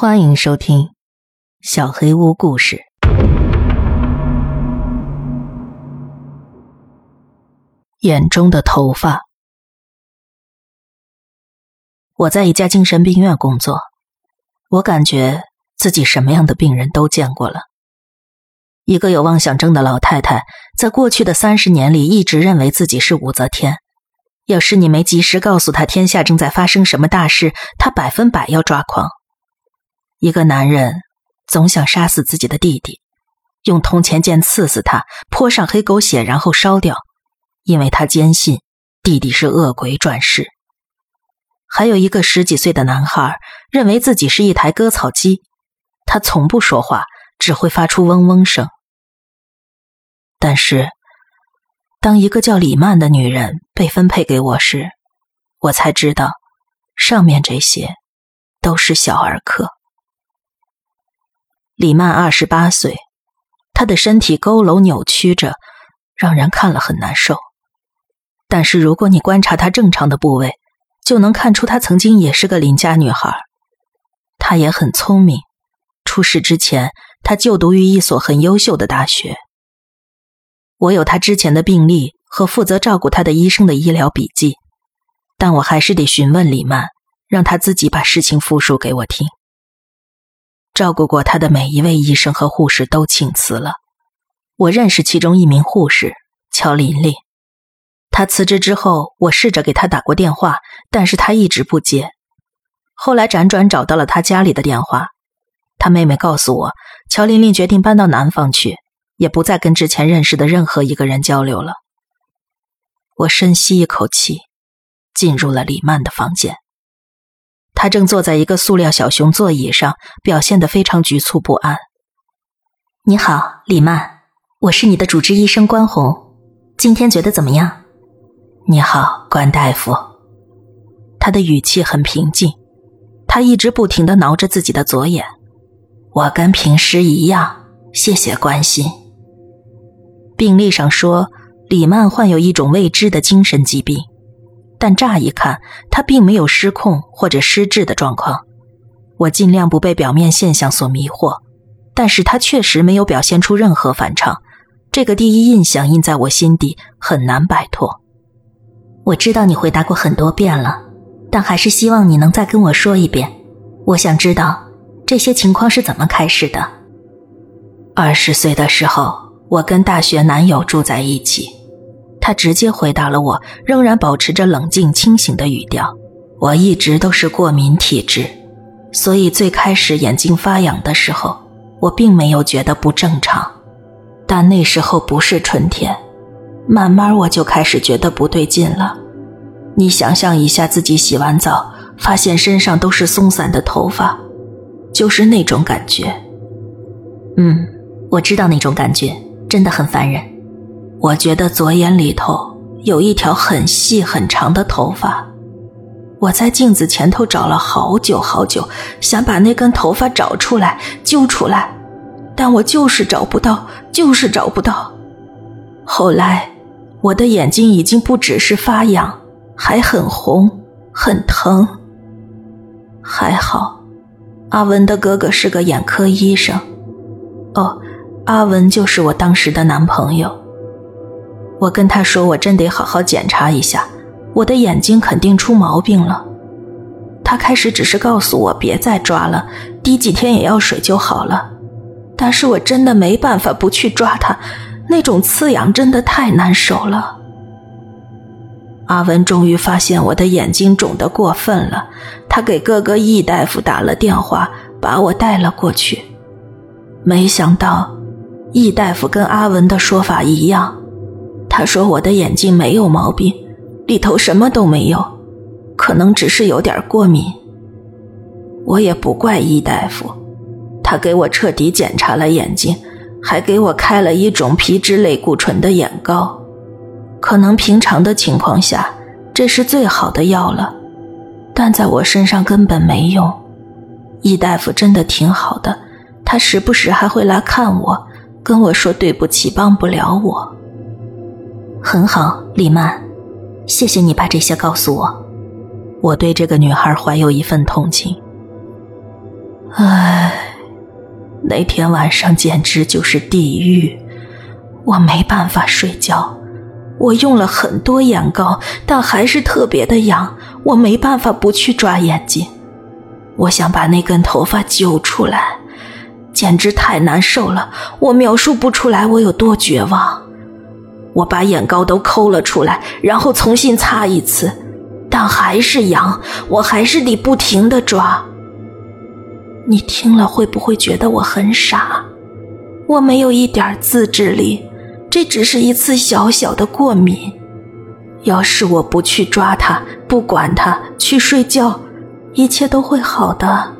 欢迎收听《小黑屋故事》。眼中的头发。我在一家精神病院工作，我感觉自己什么样的病人都见过了。一个有妄想症的老太太，在过去的三十年里，一直认为自己是武则天。要是你没及时告诉她天下正在发生什么大事，她百分百要抓狂。一个男人总想杀死自己的弟弟，用铜钱剑刺死他，泼上黑狗血，然后烧掉，因为他坚信弟弟是恶鬼转世。还有一个十几岁的男孩，认为自己是一台割草机，他从不说话，只会发出嗡嗡声。但是，当一个叫李曼的女人被分配给我时，我才知道，上面这些都是小儿科。李曼二十八岁，她的身体佝偻扭曲着，让人看了很难受。但是如果你观察她正常的部位，就能看出她曾经也是个邻家女孩。她也很聪明，出事之前，她就读于一所很优秀的大学。我有她之前的病历和负责照顾她的医生的医疗笔记，但我还是得询问李曼，让她自己把事情复述给我听。照顾过他的每一位医生和护士都请辞了。我认识其中一名护士乔琳琳，她辞职之后，我试着给她打过电话，但是她一直不接。后来辗转找到了她家里的电话，她妹妹告诉我，乔琳琳决定搬到南方去，也不再跟之前认识的任何一个人交流了。我深吸一口气，进入了李曼的房间。他正坐在一个塑料小熊座椅上，表现得非常局促不安。你好，李曼，我是你的主治医生关红，今天觉得怎么样？你好，关大夫。他的语气很平静，他一直不停地挠着自己的左眼。我跟平时一样，谢谢关心。病历上说，李曼患有一种未知的精神疾病。但乍一看，他并没有失控或者失智的状况。我尽量不被表面现象所迷惑，但是他确实没有表现出任何反常。这个第一印象印在我心底，很难摆脱。我知道你回答过很多遍了，但还是希望你能再跟我说一遍。我想知道这些情况是怎么开始的。二十岁的时候，我跟大学男友住在一起。他直接回答了我，仍然保持着冷静清醒的语调。我一直都是过敏体质，所以最开始眼睛发痒的时候，我并没有觉得不正常。但那时候不是春天，慢慢我就开始觉得不对劲了。你想象一下，自己洗完澡，发现身上都是松散的头发，就是那种感觉。嗯，我知道那种感觉，真的很烦人。我觉得左眼里头有一条很细很长的头发，我在镜子前头找了好久好久，想把那根头发找出来揪出来，但我就是找不到，就是找不到。后来，我的眼睛已经不只是发痒，还很红，很疼。还好，阿文的哥哥是个眼科医生。哦，阿文就是我当时的男朋友。我跟他说：“我真得好好检查一下，我的眼睛肯定出毛病了。”他开始只是告诉我别再抓了，滴几天眼药水就好了。但是我真的没办法不去抓它，那种刺痒真的太难受了。阿文终于发现我的眼睛肿得过分了，他给哥哥易大夫打了电话，把我带了过去。没想到，易大夫跟阿文的说法一样。他说：“我的眼睛没有毛病，里头什么都没有，可能只是有点过敏。”我也不怪易大夫，他给我彻底检查了眼睛，还给我开了一种皮质类固醇的眼膏。可能平常的情况下，这是最好的药了，但在我身上根本没用。易大夫真的挺好的，他时不时还会来看我，跟我说对不起，帮不了我。很好，李曼，谢谢你把这些告诉我。我对这个女孩怀有一份同情。唉，那天晚上简直就是地狱，我没办法睡觉。我用了很多眼膏，但还是特别的痒，我没办法不去抓眼睛。我想把那根头发揪出来，简直太难受了，我描述不出来我有多绝望。我把眼膏都抠了出来，然后重新擦一次，但还是痒，我还是得不停的抓。你听了会不会觉得我很傻？我没有一点自制力。这只是一次小小的过敏，要是我不去抓它，不管它，去睡觉，一切都会好的。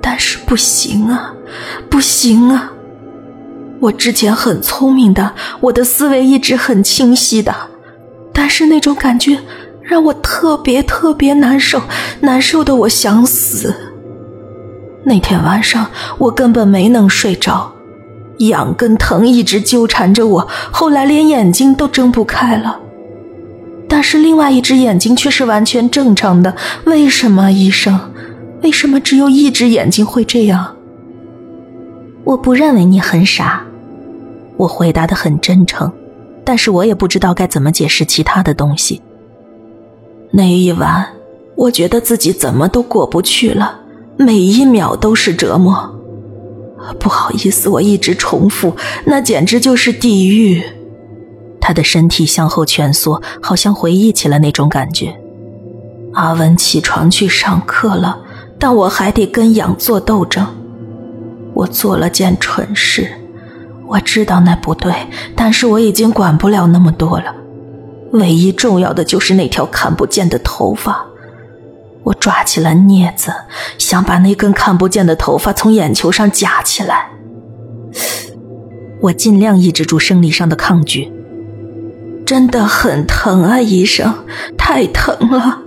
但是不行啊，不行啊！我之前很聪明的，我的思维一直很清晰的，但是那种感觉让我特别特别难受，难受的我想死。那天晚上我根本没能睡着。痒跟疼一直纠缠着我，后来连眼睛都睁不开了。但是另外一只眼睛却是完全正常的，为什么，医生？为什么只有一只眼睛会这样？我不认为你很傻，我回答的很真诚，但是我也不知道该怎么解释其他的东西。那一晚，我觉得自己怎么都过不去了，每一秒都是折磨。不好意思，我一直重复，那简直就是地狱。他的身体向后蜷缩，好像回忆起了那种感觉。阿文起床去上课了，但我还得跟痒做斗争。我做了件蠢事，我知道那不对，但是我已经管不了那么多了。唯一重要的就是那条看不见的头发。我抓起了镊子，想把那根看不见的头发从眼球上夹起来。我尽量抑制住生理上的抗拒。真的很疼啊，医生，太疼了！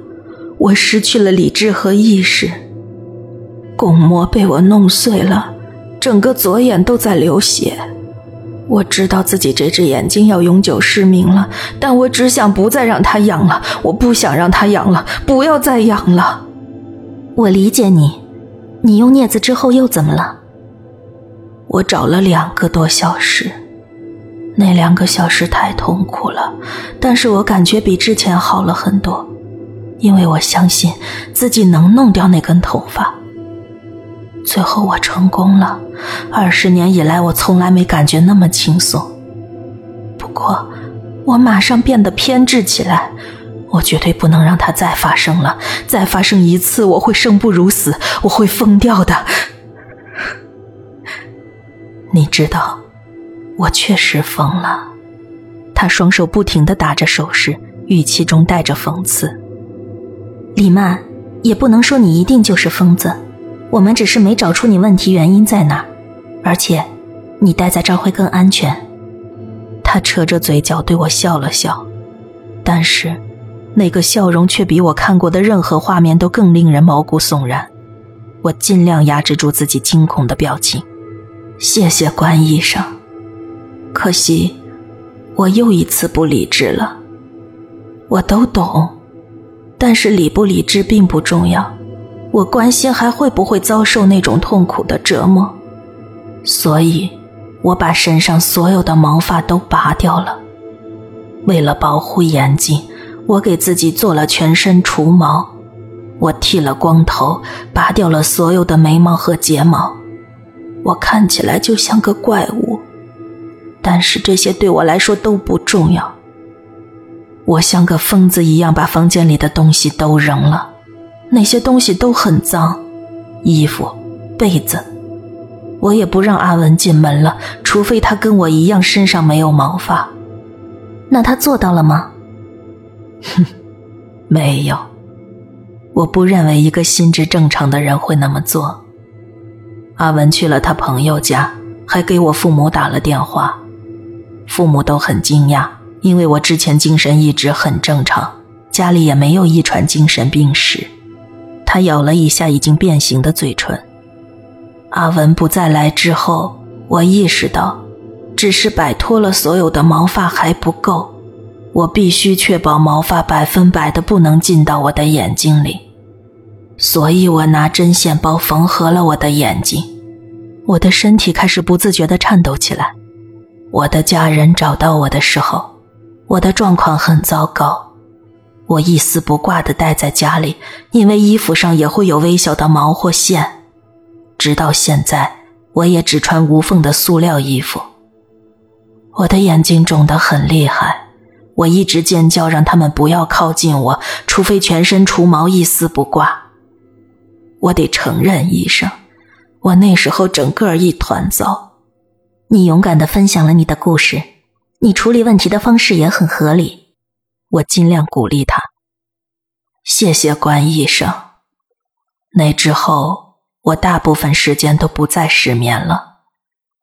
我失去了理智和意识，巩膜被我弄碎了，整个左眼都在流血。我知道自己这只眼睛要永久失明了，但我只想不再让它痒了。我不想让它痒了，不要再痒了。我理解你，你用镊子之后又怎么了？我找了两个多小时，那两个小时太痛苦了，但是我感觉比之前好了很多，因为我相信自己能弄掉那根头发。最后我成功了，二十年以来我从来没感觉那么轻松。不过，我马上变得偏执起来，我绝对不能让它再发生了。再发生一次，我会生不如死，我会疯掉的。你知道，我确实疯了。他双手不停的打着手势，语气中带着讽刺。李曼，也不能说你一定就是疯子。我们只是没找出你问题原因在哪，而且，你待在这儿会更安全。他扯着嘴角对我笑了笑，但是，那个笑容却比我看过的任何画面都更令人毛骨悚然。我尽量压制住自己惊恐的表情。谢谢关医生。可惜，我又一次不理智了。我都懂，但是理不理智并不重要。我关心还会不会遭受那种痛苦的折磨，所以，我把身上所有的毛发都拔掉了。为了保护眼睛，我给自己做了全身除毛。我剃了光头，拔掉了所有的眉毛和睫毛。我看起来就像个怪物，但是这些对我来说都不重要。我像个疯子一样把房间里的东西都扔了。那些东西都很脏，衣服、被子，我也不让阿文进门了，除非他跟我一样身上没有毛发。那他做到了吗？哼，没有。我不认为一个心智正常的人会那么做。阿文去了他朋友家，还给我父母打了电话，父母都很惊讶，因为我之前精神一直很正常，家里也没有遗传精神病史。他咬了一下已经变形的嘴唇。阿文不再来之后，我意识到，只是摆脱了所有的毛发还不够，我必须确保毛发百分百的不能进到我的眼睛里。所以我拿针线包缝合了我的眼睛。我的身体开始不自觉地颤抖起来。我的家人找到我的时候，我的状况很糟糕。我一丝不挂地待在家里，因为衣服上也会有微小的毛或线。直到现在，我也只穿无缝的塑料衣服。我的眼睛肿得很厉害，我一直尖叫，让他们不要靠近我，除非全身除毛，一丝不挂。我得承认，医生，我那时候整个一团糟。你勇敢地分享了你的故事，你处理问题的方式也很合理。我尽量鼓励他。谢谢关医生。那之后，我大部分时间都不再失眠了。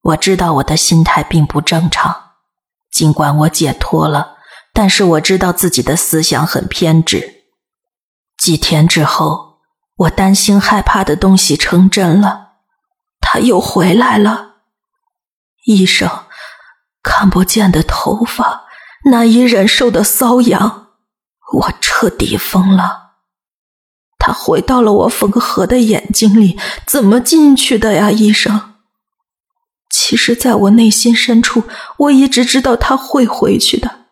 我知道我的心态并不正常，尽管我解脱了，但是我知道自己的思想很偏执。几天之后。我担心害怕的东西成真了，他又回来了。医生，看不见的头发，难以忍受的瘙痒，我彻底疯了。他回到了我缝合的眼睛里，怎么进去的呀，医生？其实，在我内心深处，我一直知道他会回去的。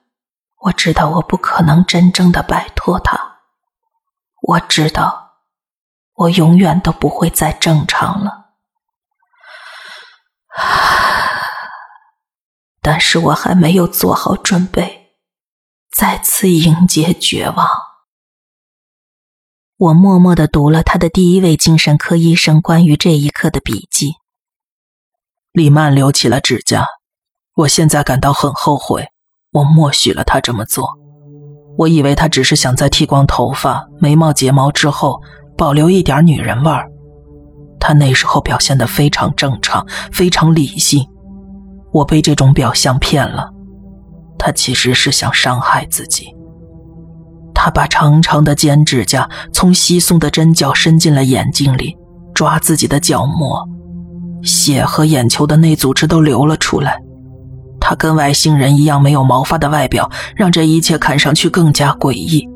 我知道我不可能真正的摆脱他，我知道。我永远都不会再正常了，但是我还没有做好准备，再次迎接绝望。我默默的读了他的第一位精神科医生关于这一刻的笔记。李曼留起了指甲，我现在感到很后悔，我默许了他这么做。我以为他只是想在剃光头发、眉毛、睫毛之后。保留一点女人味儿，他那时候表现的非常正常，非常理性。我被这种表象骗了，他其实是想伤害自己。他把长长的尖指甲从稀松的针脚伸进了眼睛里，抓自己的角膜，血和眼球的内组织都流了出来。他跟外星人一样没有毛发的外表，让这一切看上去更加诡异。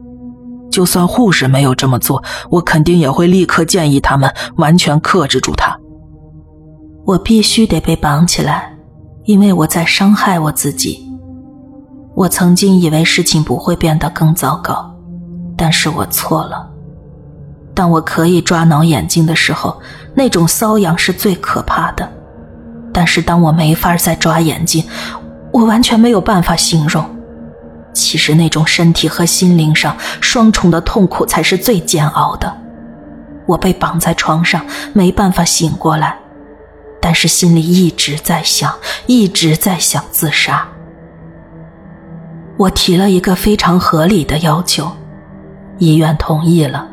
就算护士没有这么做，我肯定也会立刻建议他们完全克制住他。我必须得被绑起来，因为我在伤害我自己。我曾经以为事情不会变得更糟糕，但是我错了。当我可以抓挠眼睛的时候，那种瘙痒是最可怕的。但是当我没法再抓眼睛，我完全没有办法形容。其实那种身体和心灵上双重的痛苦才是最煎熬的。我被绑在床上，没办法醒过来，但是心里一直在想，一直在想自杀。我提了一个非常合理的要求，医院同意了，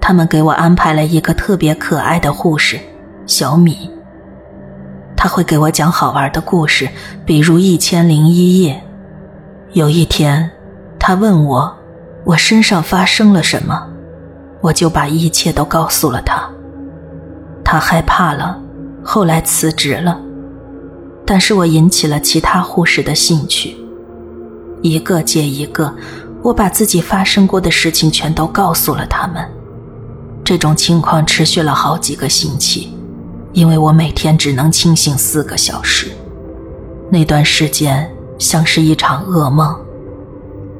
他们给我安排了一个特别可爱的护士小米，他会给我讲好玩的故事，比如《一千零一夜》。有一天，他问我，我身上发生了什么，我就把一切都告诉了他。他害怕了，后来辞职了。但是我引起了其他护士的兴趣，一个接一个，我把自己发生过的事情全都告诉了他们。这种情况持续了好几个星期，因为我每天只能清醒四个小时。那段时间。像是一场噩梦，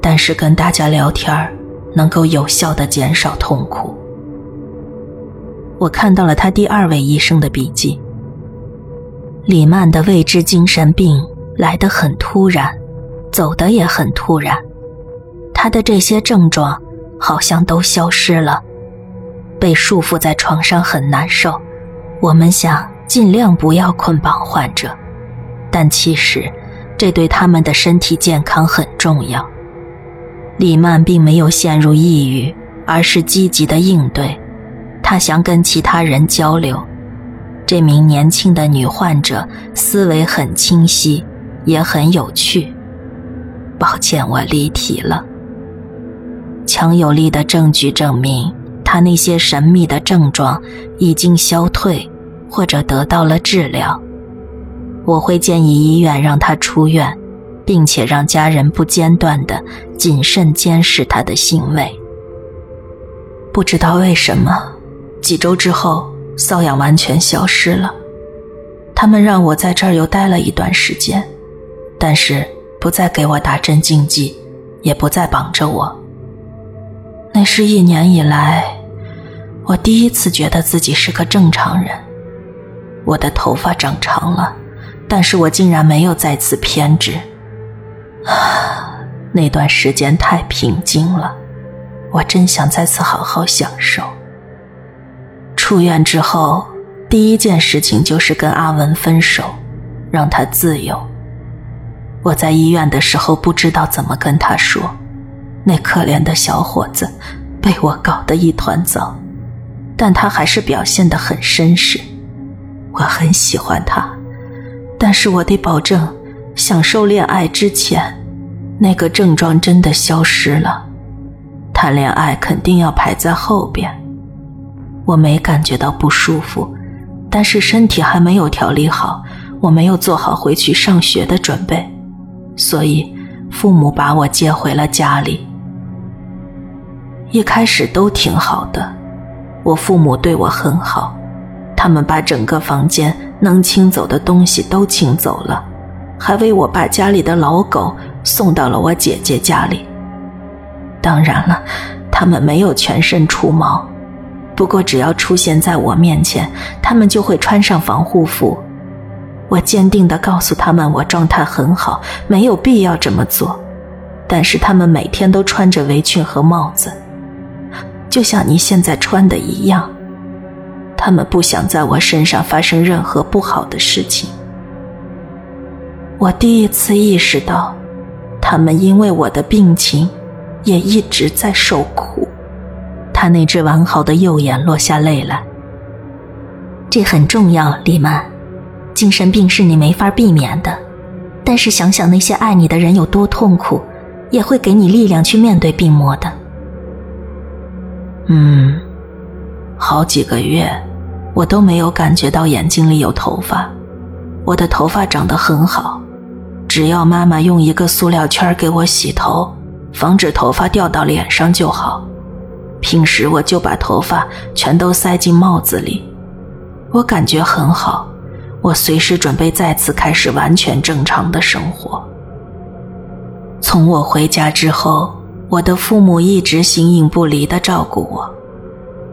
但是跟大家聊天能够有效的减少痛苦。我看到了他第二位医生的笔记。李曼的未知精神病来得很突然，走得也很突然，他的这些症状好像都消失了。被束缚在床上很难受，我们想尽量不要捆绑患者，但其实。这对他们的身体健康很重要。李曼并没有陷入抑郁，而是积极的应对。她想跟其他人交流。这名年轻的女患者思维很清晰，也很有趣。抱歉，我离题了。强有力的证据证明，他那些神秘的症状已经消退，或者得到了治疗。我会建议医院让他出院，并且让家人不间断的谨慎监视他的行为。不知道为什么，几周之后，瘙痒完全消失了。他们让我在这儿又待了一段时间，但是不再给我打针禁剂，也不再绑着我。那是一年以来，我第一次觉得自己是个正常人。我的头发长长了，但是我竟然没有再次偏执。啊，那段时间太平静了，我真想再次好好享受。出院之后。第一件事情就是跟阿文分手，让他自由。我在医院的时候不知道怎么跟他说，那可怜的小伙子被我搞得一团糟，但他还是表现得很绅士。我很喜欢他，但是我得保证，享受恋爱之前，那个症状真的消失了。谈恋爱肯定要排在后边。我没感觉到不舒服。但是身体还没有调理好，我没有做好回去上学的准备，所以父母把我接回了家里。一开始都挺好的，我父母对我很好，他们把整个房间能清走的东西都清走了，还为我把家里的老狗送到了我姐姐家里。当然了，他们没有全身除毛。不过，只要出现在我面前，他们就会穿上防护服。我坚定地告诉他们，我状态很好，没有必要这么做。但是他们每天都穿着围裙和帽子，就像你现在穿的一样。他们不想在我身上发生任何不好的事情。我第一次意识到，他们因为我的病情，也一直在受苦。他那只完好的右眼落下泪来。这很重要，李曼。精神病是你没法避免的，但是想想那些爱你的人有多痛苦，也会给你力量去面对病魔的。嗯，好几个月，我都没有感觉到眼睛里有头发，我的头发长得很好，只要妈妈用一个塑料圈给我洗头，防止头发掉到脸上就好。平时我就把头发全都塞进帽子里，我感觉很好，我随时准备再次开始完全正常的生活。从我回家之后，我的父母一直形影不离地照顾我，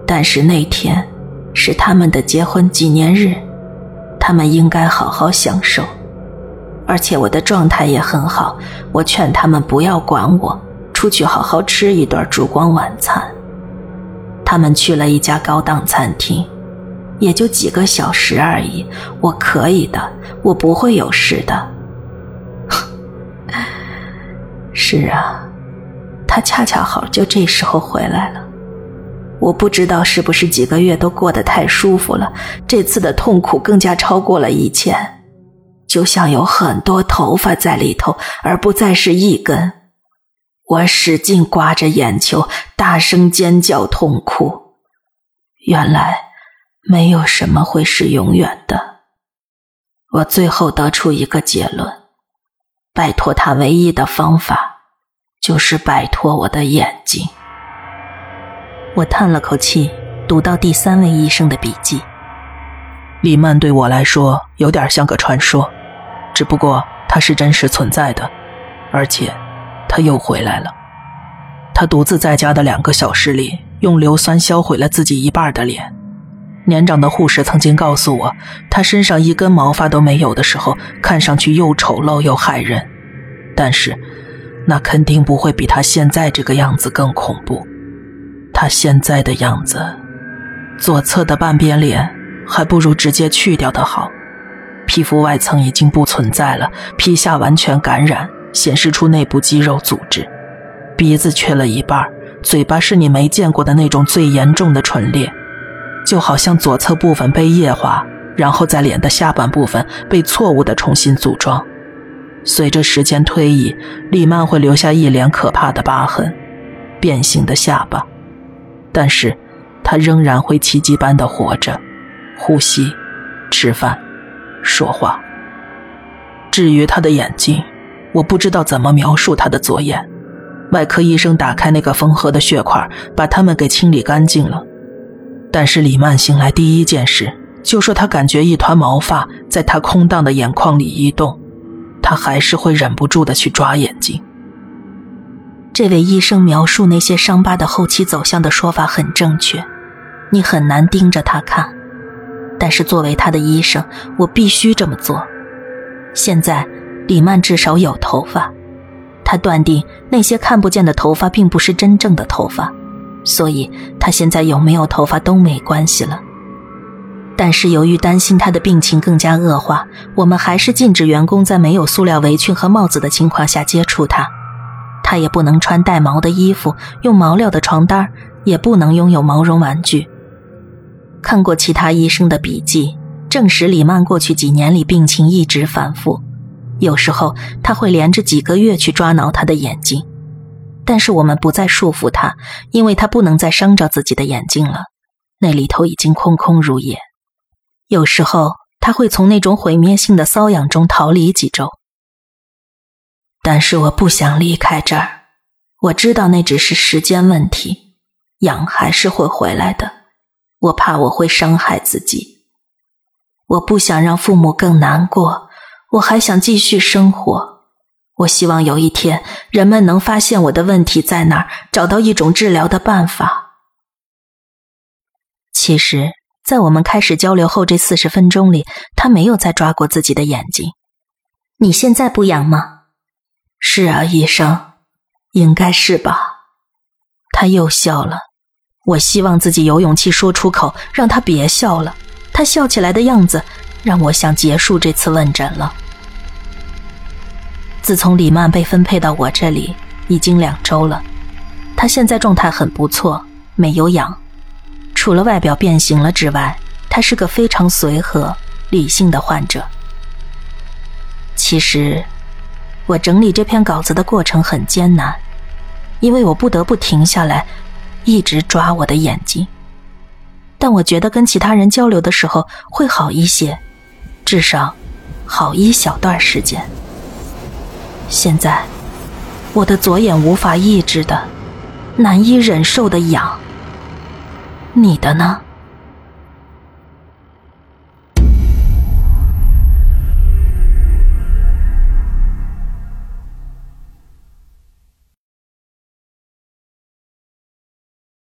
但是那天是他们的结婚纪念日，他们应该好好享受，而且我的状态也很好，我劝他们不要管我，出去好好吃一顿烛光晚餐。他们去了一家高档餐厅，也就几个小时而已。我可以的，我不会有事的。是啊，他恰恰好就这时候回来了。我不知道是不是几个月都过得太舒服了，这次的痛苦更加超过了以前，就像有很多头发在里头，而不再是一根。我使劲刮着眼球，大声尖叫，痛哭。原来没有什么会是永远的。我最后得出一个结论：摆脱他唯一的方法，就是摆脱我的眼睛。我叹了口气，读到第三位医生的笔记。李曼对我来说有点像个传说，只不过他是真实存在的，而且。他又回来了。他独自在家的两个小时里，用硫酸销毁了自己一半的脸。年长的护士曾经告诉我，他身上一根毛发都没有的时候，看上去又丑陋又骇人。但是，那肯定不会比他现在这个样子更恐怖。他现在的样子，左侧的半边脸还不如直接去掉的好。皮肤外层已经不存在了，皮下完全感染。显示出内部肌肉组织，鼻子缺了一半，嘴巴是你没见过的那种最严重的唇裂，就好像左侧部分被液化，然后在脸的下半部分被错误的重新组装。随着时间推移，李曼会留下一脸可怕的疤痕，变形的下巴，但是，他仍然会奇迹般的活着，呼吸，吃饭，说话。至于他的眼睛。我不知道怎么描述他的左眼，外科医生打开那个缝合的血块，把它们给清理干净了。但是李曼醒来第一件事就说她感觉一团毛发在她空荡的眼眶里移动，他还是会忍不住的去抓眼睛。这位医生描述那些伤疤的后期走向的说法很正确，你很难盯着他看，但是作为他的医生，我必须这么做。现在李曼至少有头发，他断定那些看不见的头发并不是真正的头发，所以他现在有没有头发都没关系了。但是由于担心他的病情更加恶化，我们还是禁止员工在没有塑料围裙和帽子的情况下接触他。他也不能穿带毛的衣服，用毛料的床单，也不能拥有毛绒玩具。看过其他医生的笔记，证实李曼过去几年里病情一直反复，有时候他会连着几个月去抓挠他的眼睛。但是我们不再束缚他，因为他不能再伤着自己的眼睛了，那里头已经空空如也。有时候他会从那种毁灭性的瘙痒中逃离几周。但是我不想离开这儿，我知道那只是时间问题，痒还是会回来的。我怕我会伤害自己，我不想让父母更难过，我还想继续生活。我希望有一天人们能发现我的问题在哪儿，找到一种治疗的办法。其实，在我们开始交流后这四十分钟里，他没有再抓过自己的眼睛。你现在不痒吗？是啊，医生，应该是吧。他又笑了。我希望自己有勇气说出口，让他别笑了。他笑起来的样子，让我想结束这次问诊了。自从李曼被分配到我这里，已经两周了。他现在状态很不错，没有痒。除了外表变形了之外，他是个非常随和、理性的患者。其实。我整理这篇稿子的过程很艰难，因为我不得不停下来，一直抓我的眼睛。但我觉得跟其他人交流的时候会好一些，至少好一小段时间。现在，我的左眼无法抑制的、难以忍受的痒。你的呢？